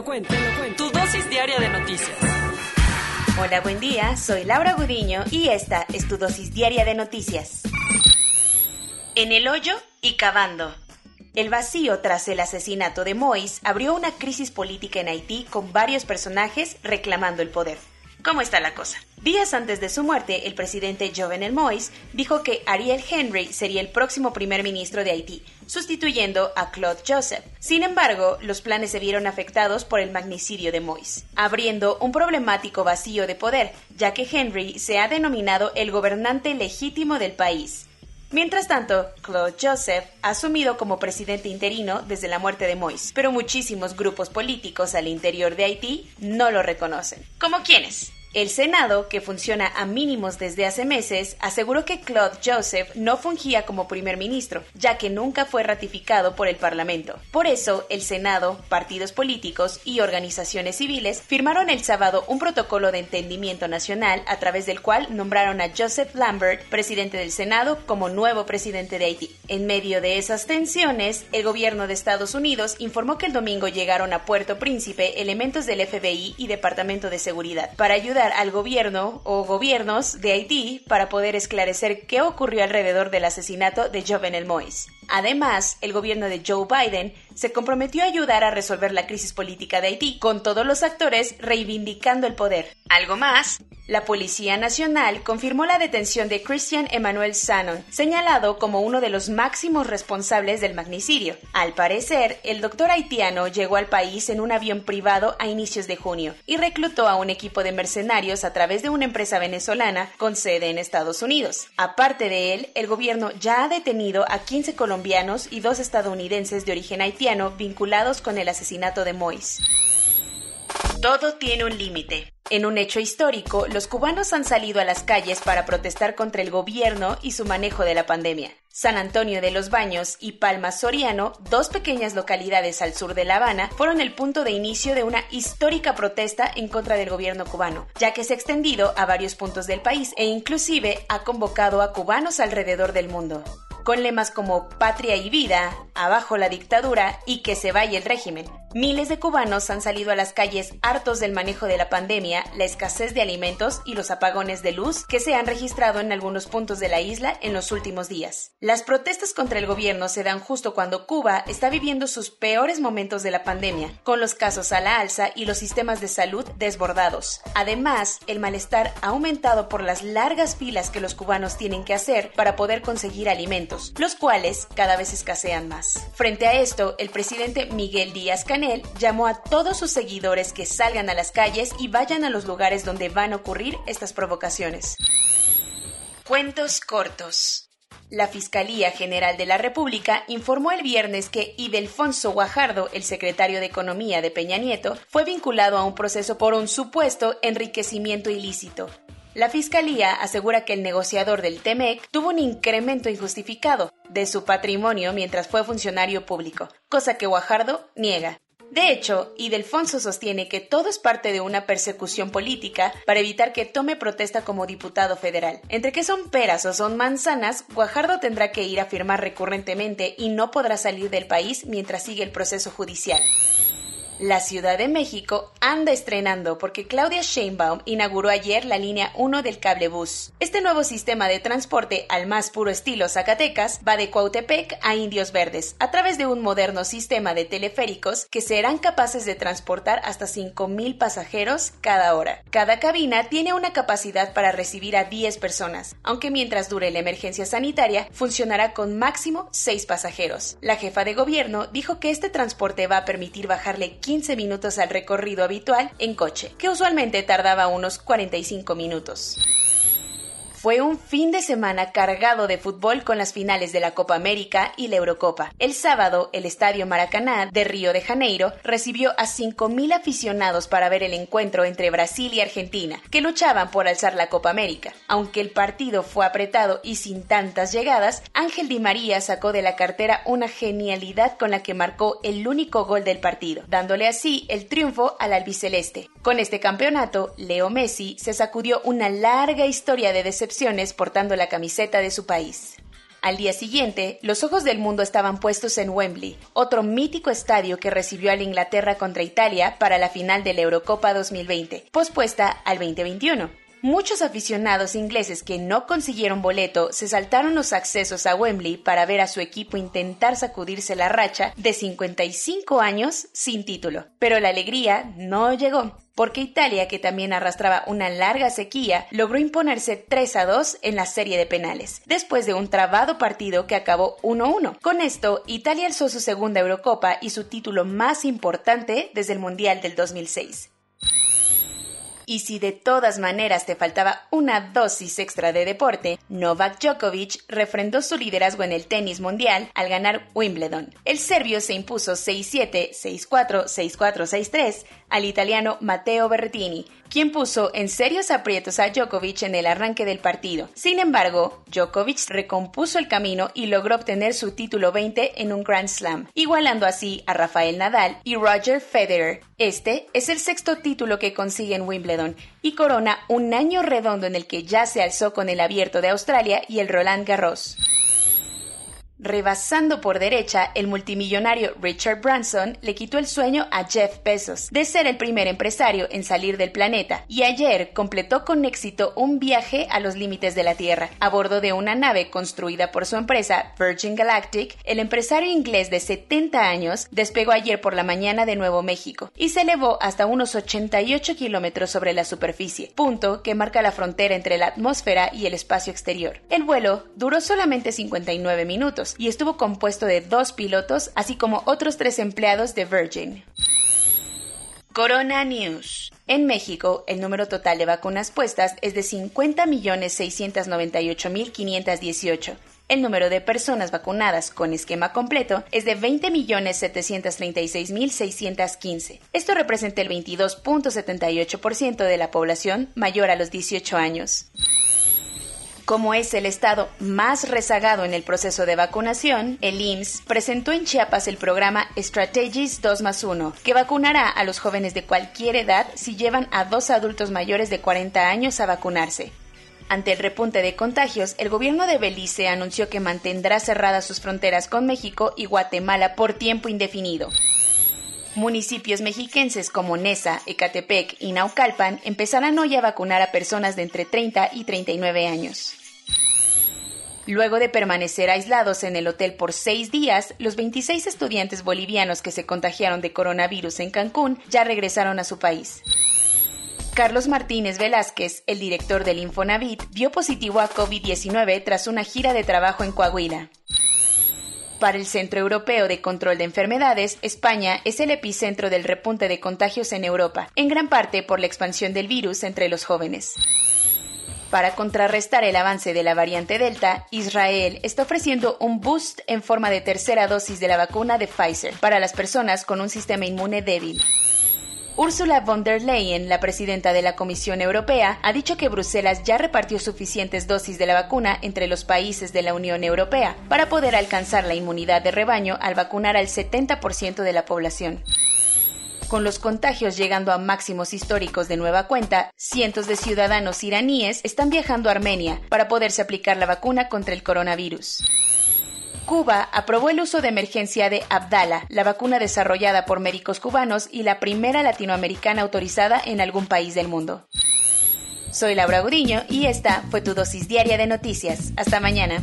Lo cuento. Tu dosis diaria de noticias. Hola, buen día. Soy Laura Gudiño y esta es tu dosis diaria de noticias. En el hoyo y cavando. El vacío tras el asesinato de Mois abrió una crisis política en Haití con varios personajes reclamando el poder. ¿Cómo está la cosa? Días antes de su muerte, el presidente Jovenel Moïse dijo que Ariel Henry sería el próximo primer ministro de Haití, sustituyendo a Claude Joseph. Sin embargo, los planes se vieron afectados por el magnicidio de Moïse, abriendo un problemático vacío de poder, ya que Henry se ha denominado el gobernante legítimo del país. Mientras tanto, Claude Joseph ha asumido como presidente interino desde la muerte de Moïse, pero muchísimos grupos políticos al interior de Haití no lo reconocen. ¿Como quiénes? El Senado, que funciona a mínimos desde hace meses, aseguró que Claude Joseph no fungía como primer ministro, ya que nunca fue ratificado por el Parlamento. Por eso, el Senado, partidos políticos y organizaciones civiles firmaron el sábado un protocolo de entendimiento nacional a través del cual nombraron a Joseph Lambert, presidente del Senado, como nuevo presidente de Haití. En medio de esas tensiones, el gobierno de Estados Unidos informó que el domingo llegaron a Puerto Príncipe elementos del FBI y Departamento de Seguridad para ayudar al gobierno o gobiernos de Haití para poder esclarecer qué ocurrió alrededor del asesinato de Jovenel Moïse. Además, el gobierno de Joe Biden se comprometió a ayudar a resolver la crisis política de Haití, con todos los actores reivindicando el poder. Algo más, la Policía Nacional confirmó la detención de Christian Emmanuel Sanon, señalado como uno de los máximos responsables del magnicidio. Al parecer, el doctor haitiano llegó al país en un avión privado a inicios de junio y reclutó a un equipo de mercenarios a través de una empresa venezolana con sede en Estados Unidos. Aparte de él, el gobierno ya ha detenido a 15 colombianos y dos estadounidenses de origen haitiano vinculados con el asesinato de Mois. Todo tiene un límite. En un hecho histórico, los cubanos han salido a las calles para protestar contra el gobierno y su manejo de la pandemia. San Antonio de los Baños y Palma Soriano, dos pequeñas localidades al sur de La Habana, fueron el punto de inicio de una histórica protesta en contra del gobierno cubano, ya que se ha extendido a varios puntos del país e inclusive ha convocado a cubanos alrededor del mundo con lemas como Patria y vida, Abajo la dictadura y Que se vaya el régimen. Miles de cubanos han salido a las calles hartos del manejo de la pandemia, la escasez de alimentos y los apagones de luz que se han registrado en algunos puntos de la isla en los últimos días. Las protestas contra el gobierno se dan justo cuando Cuba está viviendo sus peores momentos de la pandemia, con los casos a la alza y los sistemas de salud desbordados. Además, el malestar ha aumentado por las largas filas que los cubanos tienen que hacer para poder conseguir alimentos, los cuales cada vez escasean más. Frente a esto, el presidente Miguel Díaz Canel él, llamó a todos sus seguidores que salgan a las calles y vayan a los lugares donde van a ocurrir estas provocaciones. Cuentos cortos. La Fiscalía General de la República informó el viernes que Idelfonso Guajardo, el secretario de Economía de Peña Nieto, fue vinculado a un proceso por un supuesto enriquecimiento ilícito. La Fiscalía asegura que el negociador del TEMEC tuvo un incremento injustificado de su patrimonio mientras fue funcionario público, cosa que Guajardo niega. De hecho, Idelfonso sostiene que todo es parte de una persecución política para evitar que tome protesta como diputado federal. Entre que son peras o son manzanas, Guajardo tendrá que ir a firmar recurrentemente y no podrá salir del país mientras sigue el proceso judicial. La Ciudad de México anda estrenando porque Claudia Sheinbaum inauguró ayer la línea 1 del cablebús. Este nuevo sistema de transporte al más puro estilo Zacatecas va de Cuautepec a Indios Verdes a través de un moderno sistema de teleféricos que serán capaces de transportar hasta 5.000 pasajeros cada hora. Cada cabina tiene una capacidad para recibir a 10 personas, aunque mientras dure la emergencia sanitaria funcionará con máximo 6 pasajeros. La jefa de gobierno dijo que este transporte va a permitir bajarle 15 minutos al recorrido habitual en coche, que usualmente tardaba unos 45 minutos. Fue un fin de semana cargado de fútbol con las finales de la Copa América y la Eurocopa. El sábado, el Estadio Maracaná de Río de Janeiro recibió a 5.000 aficionados para ver el encuentro entre Brasil y Argentina, que luchaban por alzar la Copa América. Aunque el partido fue apretado y sin tantas llegadas, Ángel Di María sacó de la cartera una genialidad con la que marcó el único gol del partido, dándole así el triunfo al albiceleste. Con este campeonato, Leo Messi se sacudió una larga historia de decepción portando la camiseta de su país. Al día siguiente, los ojos del mundo estaban puestos en Wembley, otro mítico estadio que recibió a la Inglaterra contra Italia para la final de la Eurocopa 2020, pospuesta al 2021. Muchos aficionados ingleses que no consiguieron boleto se saltaron los accesos a Wembley para ver a su equipo intentar sacudirse la racha de 55 años sin título. Pero la alegría no llegó porque Italia, que también arrastraba una larga sequía, logró imponerse 3 a 2 en la serie de penales, después de un trabado partido que acabó 1-1. Con esto, Italia alzó su segunda Eurocopa y su título más importante desde el Mundial del 2006. Y si de todas maneras te faltaba una dosis extra de deporte, Novak Djokovic refrendó su liderazgo en el tenis mundial al ganar Wimbledon. El serbio se impuso 6-7, 6-4, 6-4, 6-3 al italiano Matteo Berrettini, quien puso en serios aprietos a Djokovic en el arranque del partido. Sin embargo, Djokovic recompuso el camino y logró obtener su título 20 en un Grand Slam, igualando así a Rafael Nadal y Roger Federer. Este es el sexto título que consigue en Wimbledon y corona un año redondo en el que ya se alzó con el Abierto de Australia y el Roland Garros. Rebasando por derecha, el multimillonario Richard Branson le quitó el sueño a Jeff Bezos de ser el primer empresario en salir del planeta y ayer completó con éxito un viaje a los límites de la Tierra. A bordo de una nave construida por su empresa Virgin Galactic, el empresario inglés de 70 años despegó ayer por la mañana de Nuevo México y se elevó hasta unos 88 kilómetros sobre la superficie, punto que marca la frontera entre la atmósfera y el espacio exterior. El vuelo duró solamente 59 minutos y estuvo compuesto de dos pilotos, así como otros tres empleados de Virgin. Corona News. En México, el número total de vacunas puestas es de 50.698.518. El número de personas vacunadas con esquema completo es de 20.736.615. Esto representa el 22.78% de la población mayor a los 18 años como es el estado más rezagado en el proceso de vacunación, el IMSS presentó en Chiapas el programa Strategies 2 más 1, que vacunará a los jóvenes de cualquier edad si llevan a dos adultos mayores de 40 años a vacunarse. Ante el repunte de contagios, el gobierno de Belice anunció que mantendrá cerradas sus fronteras con México y Guatemala por tiempo indefinido. Municipios mexiquenses como Nesa, Ecatepec y Naucalpan empezarán hoy a vacunar a personas de entre 30 y 39 años. Luego de permanecer aislados en el hotel por seis días, los 26 estudiantes bolivianos que se contagiaron de coronavirus en Cancún ya regresaron a su país. Carlos Martínez Velázquez, el director del Infonavit, vio positivo a COVID-19 tras una gira de trabajo en Coahuila. Para el Centro Europeo de Control de Enfermedades, España es el epicentro del repunte de contagios en Europa, en gran parte por la expansión del virus entre los jóvenes. Para contrarrestar el avance de la variante Delta, Israel está ofreciendo un boost en forma de tercera dosis de la vacuna de Pfizer para las personas con un sistema inmune débil. Ursula von der Leyen, la presidenta de la Comisión Europea, ha dicho que Bruselas ya repartió suficientes dosis de la vacuna entre los países de la Unión Europea para poder alcanzar la inmunidad de rebaño al vacunar al 70% de la población. Con los contagios llegando a máximos históricos de nueva cuenta, cientos de ciudadanos iraníes están viajando a Armenia para poderse aplicar la vacuna contra el coronavirus. Cuba aprobó el uso de emergencia de Abdala, la vacuna desarrollada por médicos cubanos y la primera latinoamericana autorizada en algún país del mundo. Soy Laura Gudiño y esta fue tu dosis diaria de noticias. Hasta mañana.